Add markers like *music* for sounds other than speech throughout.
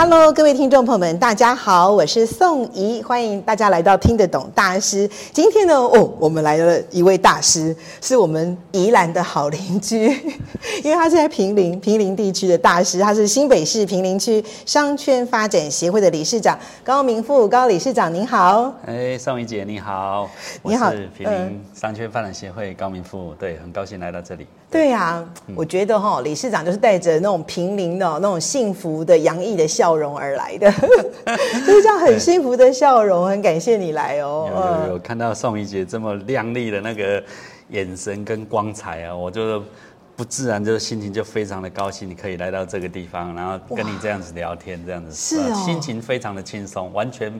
Hello，各位听众朋友们，大家好，我是宋怡，欢迎大家来到听得懂大师。今天呢，哦，我们来了一位大师，是我们宜兰的好邻居，*laughs* 因为他是在平林平林地区的大师，他是新北市平林区商圈发展协会的理事长高明富高理事长，您好。哎，宋怡姐你好，你好，我是平林商圈发展协会高明富，对，很高兴来到这里。对呀、啊，嗯、我觉得哈、哦，理事长就是带着那种平林的那种幸福的洋溢的笑容而来的，*laughs* 就是这样很幸福的笑容，很感谢你来哦。有有有，看到宋怡姐这么亮丽的那个眼神跟光彩啊，我就不自然就是心情就非常的高兴，你可以来到这个地方，然后跟你这样子聊天，这样子是哦，心情非常的轻松，完全。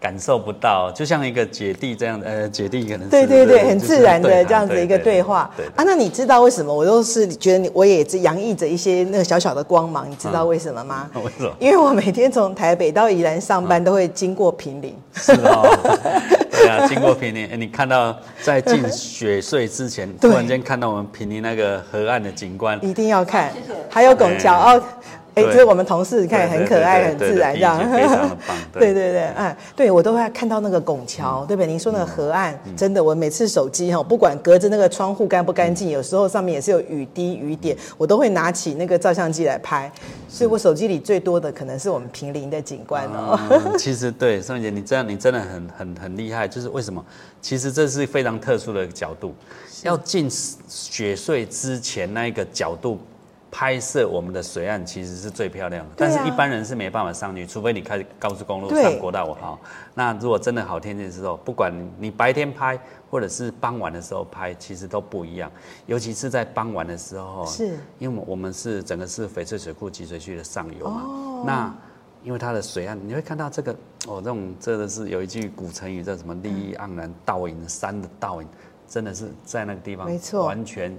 感受不到，就像一个姐弟这样的，呃，姐弟可能是对对对，很自然的这样子一个对话。对啊，那你知道为什么我都是觉得你我也洋溢着一些那个小小的光芒？你知道为什么吗？*laughs* 为什么？因为我每天从台北到宜兰上班都会经过平林。是哦，*laughs* 对啊，经过坪林，你看到在进雪隧之前，突然间看到我们平宁那个河岸的景观，一定要看，还有拱桥哦。哎，这是我们同事，你看很可爱，很自然，这样非常的棒。*laughs* 对对对，哎，对我都会看到那个拱桥，对不对？您说那个河岸，真的，我每次手机哈，不管隔着那个窗户干不干净，有时候上面也是有雨滴雨点，我都会拿起那个照相机来拍。所以我手机里最多的可能是我们平林的景观哦。其实对，宋姐，你这样你真的很很很厉害，就是为什么？其实这是非常特殊的角度，要进雪隧之前那一个角度。拍摄我们的水岸其实是最漂亮的，但是一般人是没办法上去，除非你开高速公路上国道五号。那如果真的好天气的时候，不管你白天拍或者是傍晚的时候拍，其实都不一样。尤其是在傍晚的时候，是，因为我们是整个是翡翠水库集水区的上游嘛。哦。那因为它的水岸，你会看到这个哦，这种真的是有一句古成语叫什么“立意盎然，倒影山的倒影”，真的是在那个地方，没错，完全。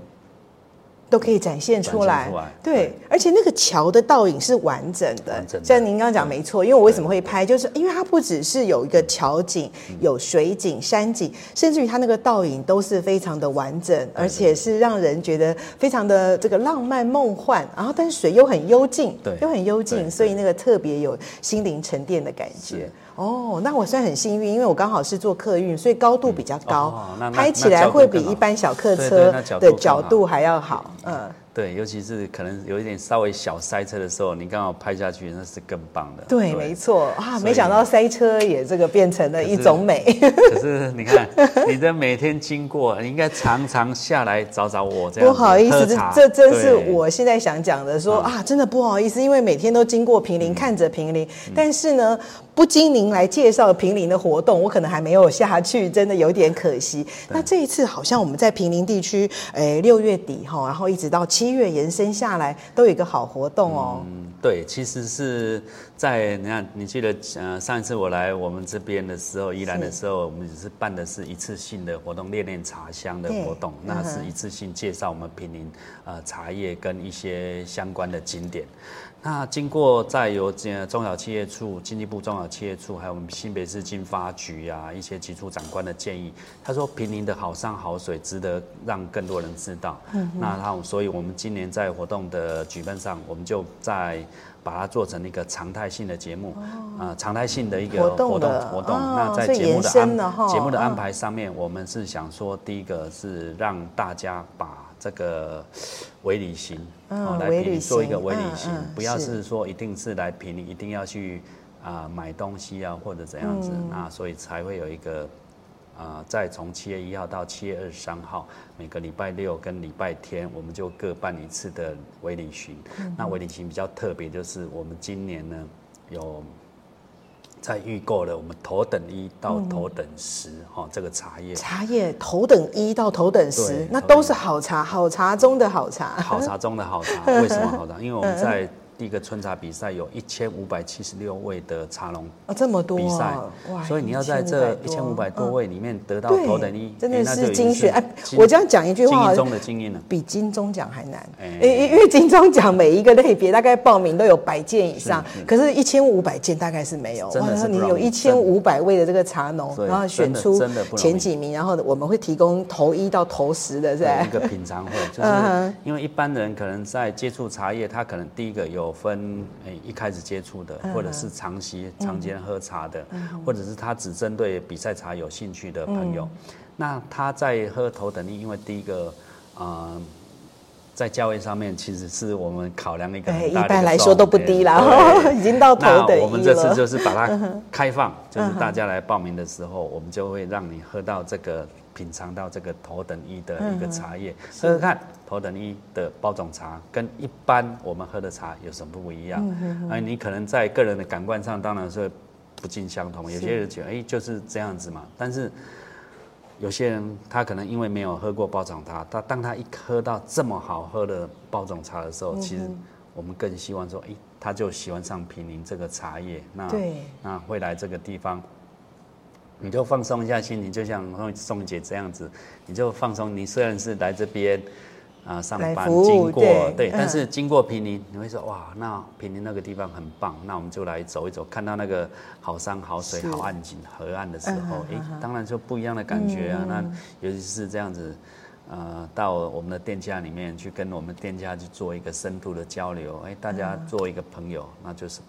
都可以展现出来，出来对，对。而且那个桥的倒影是完整的，完整的。像您刚刚讲没错，因为我为什么会拍，就是因为它不只是有一个桥景，有水景、山景，甚至于它那个倒影都是非常的完整，而且是让人觉得非常的这个浪漫梦幻，然后但是水又很幽静，对，又很幽静，所以那个特别有心灵沉淀的感觉。哦，那我算很幸运，因为我刚好是做客运，所以高度比较高，拍起来会比一般小客车的角度还要好。嗯。对，尤其是可能有一点稍微小塞车的时候，你刚好拍下去，那是更棒的。对，对没错啊，没想到塞车也这个变成了一种美。可是，你看，你的每天经过，你应该常常下来找找我这样。不好意思，这这真是我现在想讲的说，说啊，真的不好意思，因为每天都经过平林，嗯、看着平林，嗯、但是呢，不经您来介绍平林的活动，我可能还没有下去，真的有点可惜。那这一次好像我们在平林地区，哎，六月底哈，然后一直到七。七月延伸下来都有一个好活动哦。嗯，对，其实是在你看，你记得呃上一次我来我们这边的时候，宜兰的时候，我们只是办的是一次性的活动，练练茶香的活动，那是一次性介绍我们平林呃茶叶跟一些相关的景点。那经过在由这中小企业处、经济部中小企业处，还有我们新北市经发局啊一些局处长官的建议，他说平林的好山好水值得让更多人知道。嗯哼，那他所以我们今年在活动的举办上，我们就在把它做成一个常态性的节目，啊、哦，常态性的一个活动活动。活动哦、那在节目的安节目的安排上面，我们是想说，第一个是让大家把这个微旅行，哦，来评做一个微旅行，不要是说一定是来评，你，一定要去啊买东西啊或者怎样子，那所以才会有一个啊，在从七月一号到七月二十三号，每个礼拜六跟礼拜天，我们就各办一次的微旅行。那微旅行比较特别，就是我们今年呢有。在预购了我们头等一到头等十哈、嗯哦，这个茶叶茶叶头等一到头等十，那都是好茶，好茶中的好茶，好茶中的好茶。为什么好茶？*laughs* 因为我们在第一个春茶比赛有一千五百七十六位的茶农啊，这么多比赛，所以你要在这一千五百多位里面得到头等一，真的是精选。哎，我这样讲一句话，中的精英了，比金钟奖还难。因因为金钟奖每一个类别大概报名都有百件以上，可是一千五百件大概是没有。真的是你有一千五百位的这个茶农，然后选出前几名，然后我们会提供头一到头十的这样一个品尝会，就是因为一般人可能在接触茶叶，他可能第一个有分诶。一开始接触的，或者是长期、长间喝茶的，或者是他只针对比赛茶有兴趣的朋友，那他在喝头等力，因为第一个，呃，在价位上面其实是我们考量的一个很大的，一般来说都不低啦，*laughs* 已经到头等一了。我们这次就是把它开放，*laughs* 就是大家来报名的时候，我们就会让你喝到这个。品尝到这个头等一的一个茶叶，喝喝看头等一的包种茶跟一般我们喝的茶有什么不一样？哎，你可能在个人的感官上当然是不尽相同，有些人觉得哎就是这样子嘛，但是有些人他可能因为没有喝过包种茶，他当他一喝到这么好喝的包种茶的时候，其实我们更希望说，哎，他就喜欢上平林这个茶叶，那那会来这个地方。你就放松一下心情，就像宋宋姐这样子，你就放松。你虽然是来这边啊上班经过，对，对，但是经过平林，你会说哇，那平林那个地方很棒，那我们就来走一走，看到那个好山好水好岸景河岸的时候，哎、嗯，当然就不一样的感觉啊。嗯、那尤其是这样子，呃，到我们的店家里面去跟我们店家去做一个深度的交流，哎，大家做一个朋友，那就是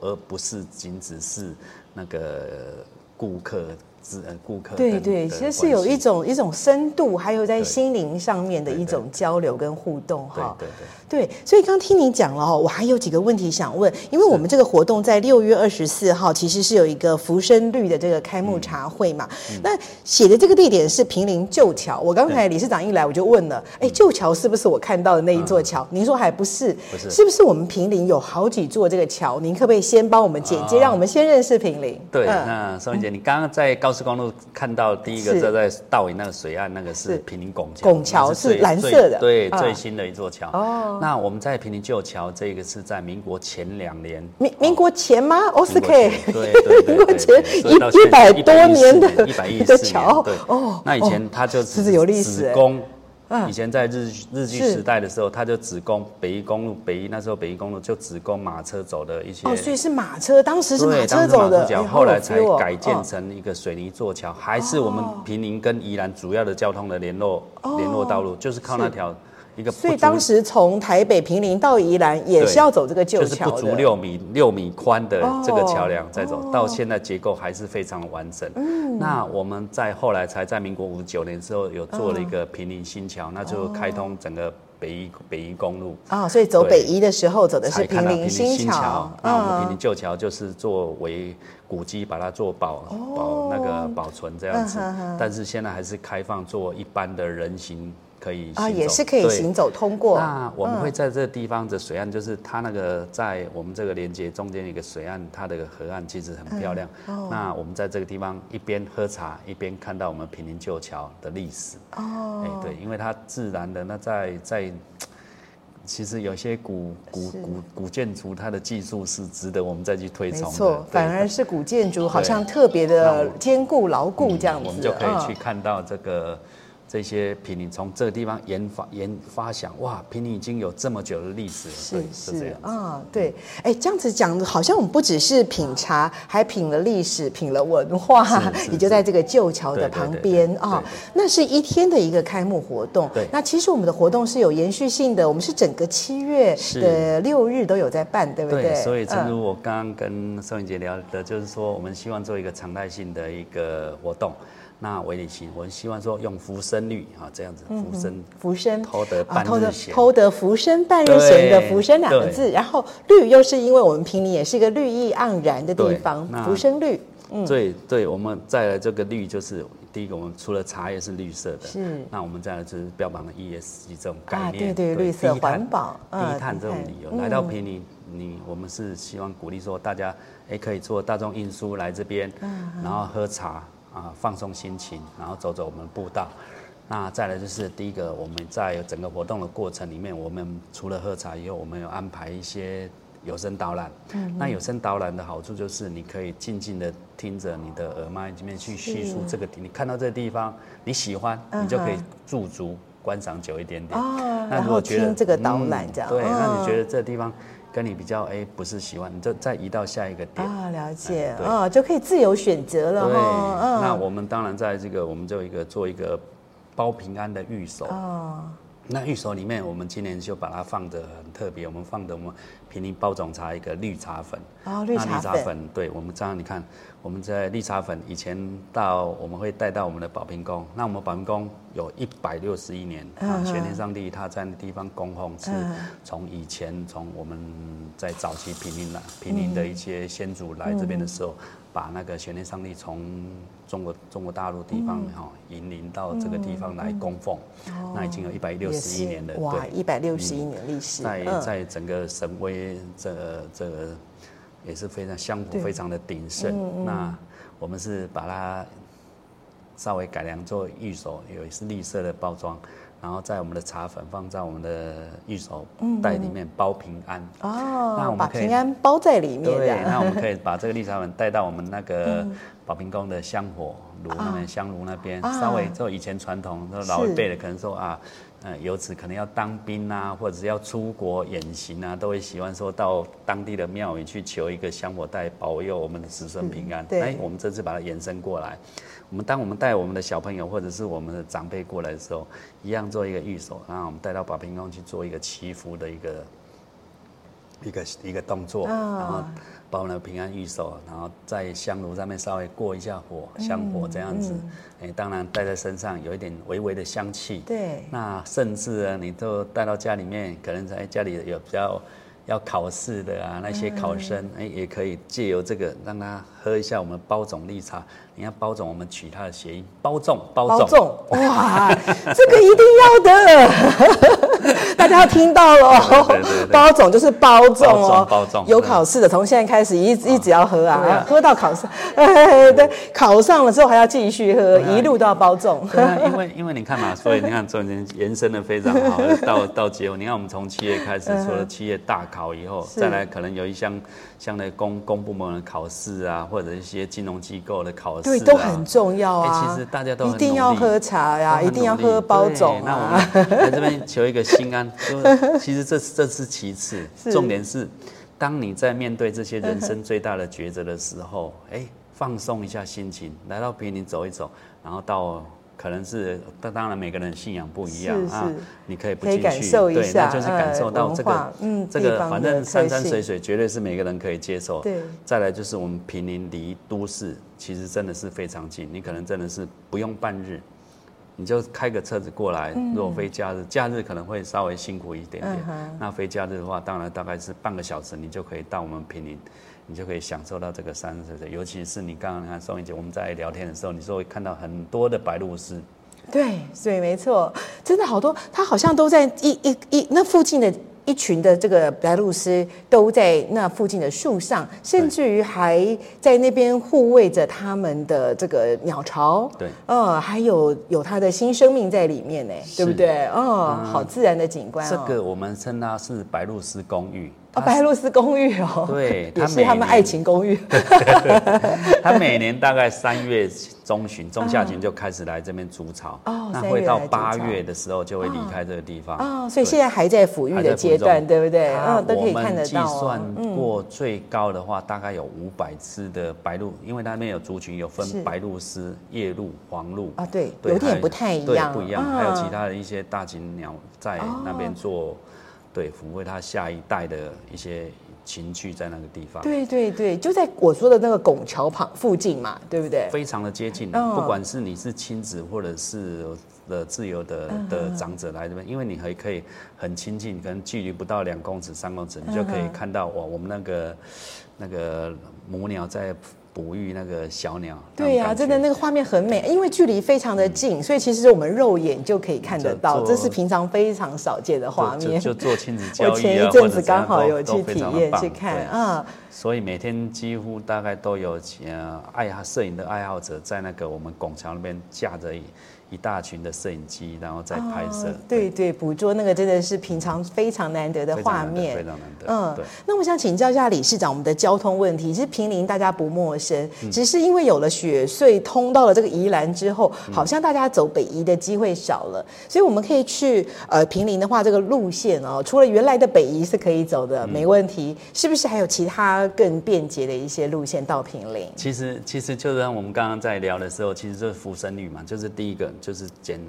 而不是仅只是那个。顾客之呃，顾客对对，其实是有一种一种深度，还有在心灵上面的一种交流跟互动哈。对对对，所以刚听你讲了哦，我还有几个问题想问，因为我们这个活动在六月二十四号，其实是有一个浮生绿的这个开幕茶会嘛。那写的这个地点是平林旧桥，我刚才理事长一来我就问了，哎，旧桥是不是我看到的那一座桥？您说还不是，不是，是不是我们平林有好几座这个桥？您可不可以先帮我们简介，让我们先认识平林？对，那宋姐。你刚刚在高速公路看到第一个站在道尾那个水岸，那个是平林拱桥，拱桥是蓝色的，对，最新的一座桥。哦，那我们在平林旧桥，这个是在民国前两年，民民国前吗？OK，对 *laughs* 对，民国前一一百多年的一百一十桥，对。哦，那以前它就是有历史？工。以前在日日据时代的时候，他就只供北一公路，北一那时候北一公路就只供马车走的一些。哦，所以是马车，当时是马车走的，对，后来才改建成一个水泥座桥，还是我们平宁跟宜兰主要的交通的联络联络道路，就是靠那条。一个，所以当时从台北平林到宜兰也是要走这个旧桥，就是不足六米六米宽的这个桥梁，再走到现在结构还是非常完整。嗯，那我们在后来才在民国五十九年之后有做了一个平林新桥，那就开通整个北宜北宜公路。啊，所以走北宜的时候走的是平林新桥。那我们平林旧桥就是作为古迹把它做保保那个保存这样子，但是现在还是开放做一般的人行。可以啊，也是可以行走通过。那我们会在这个地方的水岸，就是它那个在我们这个连接中间一个水岸，它的河岸其实很漂亮。哦。那我们在这个地方一边喝茶，一边看到我们平林旧桥的历史。哦。哎，对，因为它自然的那在在，其实有些古古古古建筑，它的技术是值得我们再去推崇的。没错，反而是古建筑好像特别的坚固牢固这样子。我们就可以去看到这个。这些平林从这个地方研发研发想，哇，平林已经有这么久的历史了，是是，是这样啊，对，哎，这样子讲，好像我们不只是品茶，还品了历史，品了文化，*laughs* 也就在这个旧桥的旁边啊。那是一天的一个开幕活动，对。那其实我们的活动是有延续性的，我们是整个七月的六日都有在办，对不对？对，所以正如我刚刚跟宋姐聊的，就是说我们希望做一个常态性的一个活动。那韦礼行，我希望说用浮生绿啊，这样子，浮生浮生偷得半日闲，偷得浮生半日闲的浮生两个字，然后绿又是因为我们平林也是一个绿意盎然的地方，浮生绿。嗯，对对，我们再来这个绿就是第一个，我们除了茶叶是绿色的，是，那我们再来就是标榜的 ESG 这种概念，啊、对对，绿色环保、低碳这种理由，来到平林，你我们是希望鼓励说大家，哎，可以坐大众运输来这边，然后喝茶。啊，放松心情，然后走走我们步道。那再来就是第一个，我们在整个活动的过程里面，我们除了喝茶以后，我们有安排一些有声导览。嗯，那有声导览的好处就是你可以静静的听着你的耳麦里面去叙述这个地，你看到这个地方你喜欢，你就可以驻足观赏久一点点。哦，那如果觉得听这个导览这样，对，那你觉得这个地方跟你比较哎不是喜欢，你就再移到下一个点啊，了解啊，就可以自由选择了。对，那我们当然在这个我们就一个做一个包平安的预守。哦。那玉手里面，我们今年就把它放的很特别。我们放的我们平林包种茶一个绿茶粉。哦，绿茶粉。对，我们这样你看，我们在绿茶粉以前到我们会带到我们的宝瓶宫。那我们宝瓶宫有一百六十一年啊，玄天上帝他在那地方供奉，是从以前从我们在早期平林来平林的一些先祖来这边的时候。把那个玄天上帝从中国中国大陆地方哈引领到这个地方来供奉，那已经有一百六十一年的哇，一百六十一年历史，在在整个神威这个这个也是非常香火非常的鼎盛。那我们是把它稍微改良做御守，也是绿色的包装。然后在我们的茶粉放在我们的玉手袋里面包平安。哦，那我们把平安包在里面。对，那我们可以把这个绿茶粉带到我们那个宝瓶宫的香火炉那边，香炉那边稍微就以前传统，老一辈的可能说啊，嗯，游子可能要当兵啊，或者是要出国远行啊，都会喜欢说到当地的庙宇去求一个香火袋，保佑我们的子孙平安。对，我们这次把它延伸过来。我们当我们带我们的小朋友或者是我们的长辈过来的时候，一样做一个御守，然后我们带到宝瓶宫去做一个祈福的一个一个一个动作，然后把我们的平安玉手，然后在香炉上面稍微过一下火，香火这样子，哎，当然带在身上有一点微微的香气。对。那甚至啊，你都带到家里面，可能在家里有比较。要考试的啊，那些考生哎，也可以借由这个让他喝一下我们包种绿茶。你看包种，我们取它的谐音，包种包种，包种哇，这个一定要的，要听到了哦。对对对，包总就是包总哦，包总有考试的，从现在开始一一直要喝啊，喝到考试，哎 *laughs* 对，考上了之后还要继续喝，一路都要包种。因为因为你看嘛，所以你看中间延伸的非常好，*laughs* 到到结尾，你看我们从七月开始，除了七月大考以后，再来可能有一项像那公公部门的考试啊，或者一些金融机构的考试。对，都很重要啊！其实大家都一定要喝茶呀，一定要喝包总。那我们在这边求一个心安，*laughs* 就 *laughs* 其实这这是其次，重点是，当你在面对这些人 *laughs* 生最大的抉择的时候，哎，放松一下心情，来到平林走一走，然后到。可能是，但当然每个人信仰不一样啊，你可以不进去，对，那就是感受到这个，嗯，这个反正山山水水绝对是每个人可以接受。对，再来就是我们平林离都市其实真的是非常近，你可能真的是不用半日，你就开个车子过来。如果非假日，假日可能会稍微辛苦一点点，那非假日的话，当然大概是半个小时，你就可以到我们平林。你就可以享受到这个山水的，尤其是你刚刚看宋英姐我们在聊天的时候，你说会看到很多的白鹭鸶。对，对，没错，真的好多，它好像都在一一一那附近的一群的这个白鹭鸶都在那附近的树上，甚至于还在那边护卫着他们的这个鸟巢。对，哦，还有有它的新生命在里面呢，对不对？哦，好自然的景观。这个我们称它是白鹭鸶公寓。哦，白鹭鸶公寓哦，对，*laughs* 也是他们爱情公寓。*laughs* 他每年大概三月中旬、中下旬就开始来这边筑巢，哦，那会到八月的时候就会离开这个地方。哦，所以现在还在抚育的阶段，对不对？嗯，都可以看得到。计算过最高的话，大概有五百只的白鹭，因为那边有族群，有分白鹭鸶、夜鹭、黄鹭啊，对，有点不太一样，不一样。还有其他的一些大型鸟在那边做。对，抚慰他下一代的一些情趣在那个地方。对对对，就在我说的那个拱桥旁附近嘛，对不对？非常的接近，哦、不管是你是亲子或者是的自由的的长者来这边，因为你还可以很亲近，可能距离不到两公尺、三公尺，你就可以看到哇，我们那个那个母鸟在。哺育那个小鸟，对呀、啊，真的那个画面很美，因为距离非常的近，嗯、所以其实我们肉眼就可以看得到，这是平常非常少见的画面。就，就做亲子教育、啊、*laughs* 我前一阵子刚好有去体验去看啊，所以每天几乎大概都有呃爱好摄影的爱好者在那个我们拱桥那边架着一一大群的摄影机，然后再拍摄。哦、对对，捕捉那个真的是平常非常难得的画面，非常难得。嗯，对。那我想请教一下理事长，我们的交通问题，其实平林大家不陌生，只是因为有了雪隧通到了这个宜兰之后，好像大家走北宜的机会少了，所以我们可以去呃平林的话，这个路线哦，除了原来的北宜是可以走的，没问题，是不是还有其他更便捷的一些路线到平林？其实其实就像我们刚刚在聊的时候，其实就是福生率嘛，就是第一个。就是减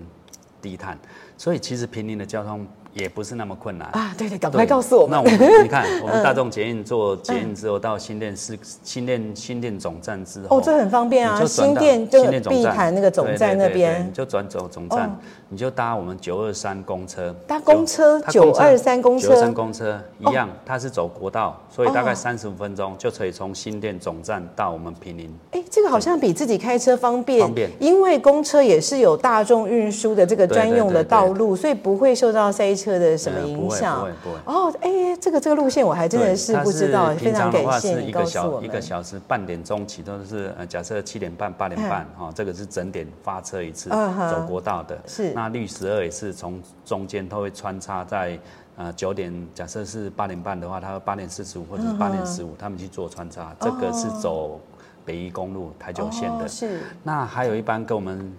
低碳，所以其实平林的交通。也不是那么困难啊！对对，赶快告诉我们。那我们你看，*laughs* 我们大众捷运做捷运之后，到新店市、新店新店总站之后，哦，这很方便啊！新店就碧潭那个总站那边，你就转走总站，你就搭我们九二三公车。搭公车，九二三公车，九二三公车一样，它是走国道，所以大概三十五分钟就可以从新店总站到我们平林。哎，这个好像比自己开车方便。方便，因为公车也是有大众运输的这个专用的道路，所以不会受到塞车。车的什么影响？不会不会哦，哎，这个这个路线我还真的是不知道，非常感谢你告诉我们。一个小时半点钟起都是呃，假设七点半八点半哈，这个是整点发车一次，走国道的。是那绿十二也是从中间都会穿插在呃九点，假设是八点半的话，它八点四十五或者是八点十五，他们去做穿插。这个是走北宜公路台九线的。是那还有一班跟我们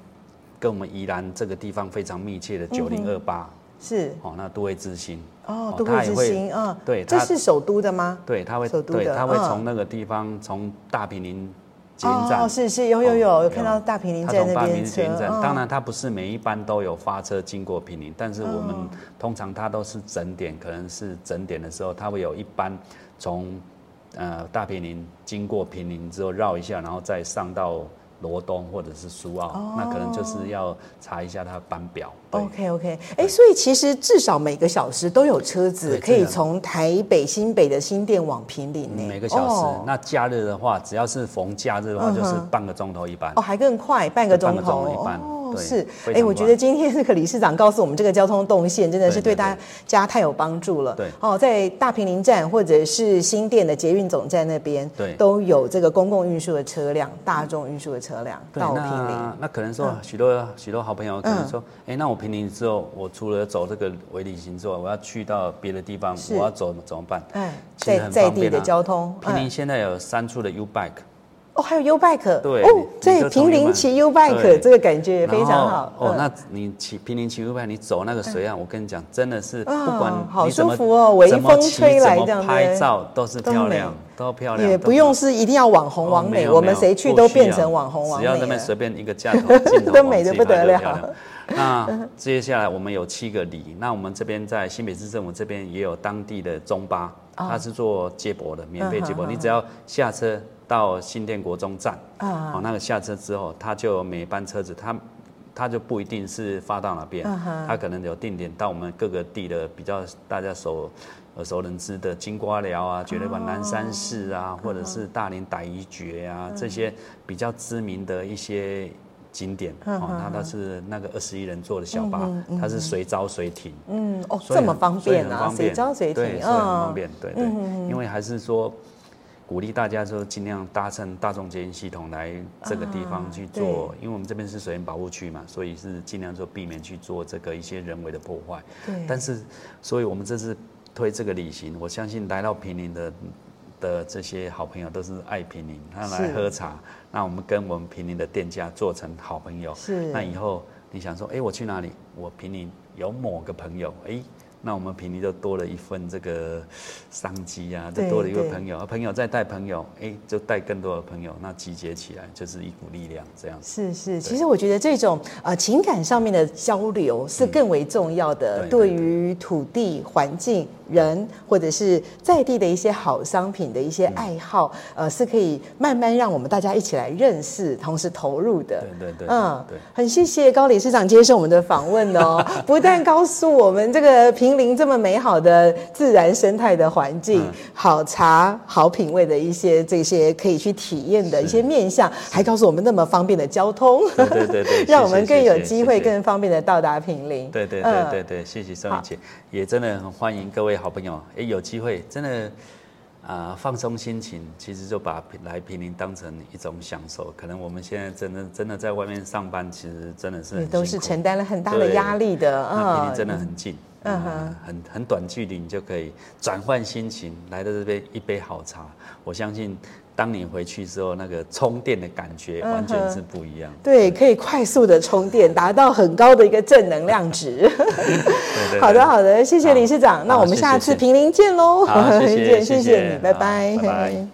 跟我们宜兰这个地方非常密切的九零二八。是哦，那都会之星哦，都会之星嗯，对，这是首都的吗？对，他会，对，他会从那个地方，从大平林捷运站，哦，是是，有有有，有看到大平林在那边车。当然，它不是每一班都有发车经过平林，但是我们通常它都是整点，可能是整点的时候，它会有一班从呃大平林经过平林之后绕一下，然后再上到。罗东或者是苏澳，哦、那可能就是要查一下它的班表。OK OK，哎，所以其实至少每个小时都有车子可以从台北新北的新店往平林呢。每个小时，哦、那假日的话，只要是逢假日的话，就是半个钟头一班。哦，还更快，半个钟头。一班。是，哎，我觉得今天这个理事长告诉我们这个交通动线，真的是对大家太有帮助了。对，哦，在大平林站或者是新店的捷运总站那边，对，都有这个公共运输的车辆、大众运输的车辆到平林。那可能说许多许多好朋友可能说，哎，那我平林之后，我除了走这个微旅行之外，我要去到别的地方，我要走怎么办？哎，在在地的交通，平林现在有三处的 U Bike。哦，还有 U Bike，对哦，对，平林骑 U Bike，这个感觉也非常好。哦，那你骑平林骑 U Bike，你走那个水岸，我跟你讲，真的是不管好舒服哦，微风吹来这样拍照都是漂亮，都漂亮。也不用是一定要网红网美，我们谁去都变成网红网美。只要那边随便一个架头 *laughs* 镜头，都美得不得了。*laughs* 那接下来我们有七个里，那我们这边在新北市政府这边也有当地的中巴，它是做接驳的，免费接驳，你只要下车。到新店国中站，哦，那个下车之后，它就每班车子，它。它就不一定是发到哪边，他可能有定点到我们各个地的比较大家熟耳熟能知的金瓜寮啊、绝乐馆南山寺啊，或者是大林傣遗诀啊这些比较知名的一些景点，哦，它都是那个二十一人座的小巴，它是随招随停，嗯，哦，这么方便啊，随招随停，对，所以很方便，对对，因为还是说。鼓励大家说尽量搭乘大众捷运系统来这个地方去做，啊、因为我们这边是水源保护区嘛，所以是尽量说避免去做这个一些人为的破坏。对。但是，所以我们这次推这个旅行，我相信来到平林的的这些好朋友都是爱平林，他来喝茶，那我们跟我们平林的店家做成好朋友。是。那以后你想说，哎，我去哪里？我平林有某个朋友，哎。那我们坪林就多了一份这个商机啊，就多了一个朋友，朋友再带朋友，哎，就带更多的朋友，那集结起来就是一股力量，这样。是是，其实我觉得这种呃情感上面的交流是更为重要的，对于土地、环境、人或者是在地的一些好商品的一些爱好，呃，是可以慢慢让我们大家一起来认识，同时投入的。对对对，嗯，对，很谢谢高理事长接受我们的访问哦，*laughs* 不但告诉我们这个坪。这么美好的自然生态的环境，嗯、好茶好品味的一些这些可以去体验的一些面向，还告诉我们那么方便的交通，对对对，对 *laughs* 让我们更有机会更方便的到达平林。对对对对对，谢谢宋雨姐，也真的很欢迎各位好朋友，哎，有机会真的。啊、呃，放松心情，其实就把来平林当成一种享受。可能我们现在真的真的在外面上班，其实真的是都是承担了很大的压力的。嗯，那坪林真的很近，嗯很很短距离，你就可以转换心情，来到这边一杯好茶。我相信。当你回去之后，那个充电的感觉完全是不一样。嗯、对，可以快速的充电，*laughs* 达到很高的一个正能量值。对对对 *laughs* 好的，好的，谢谢理事长。那我们下次评林见喽！谢谢，*laughs* 谢谢你，拜拜。拜拜。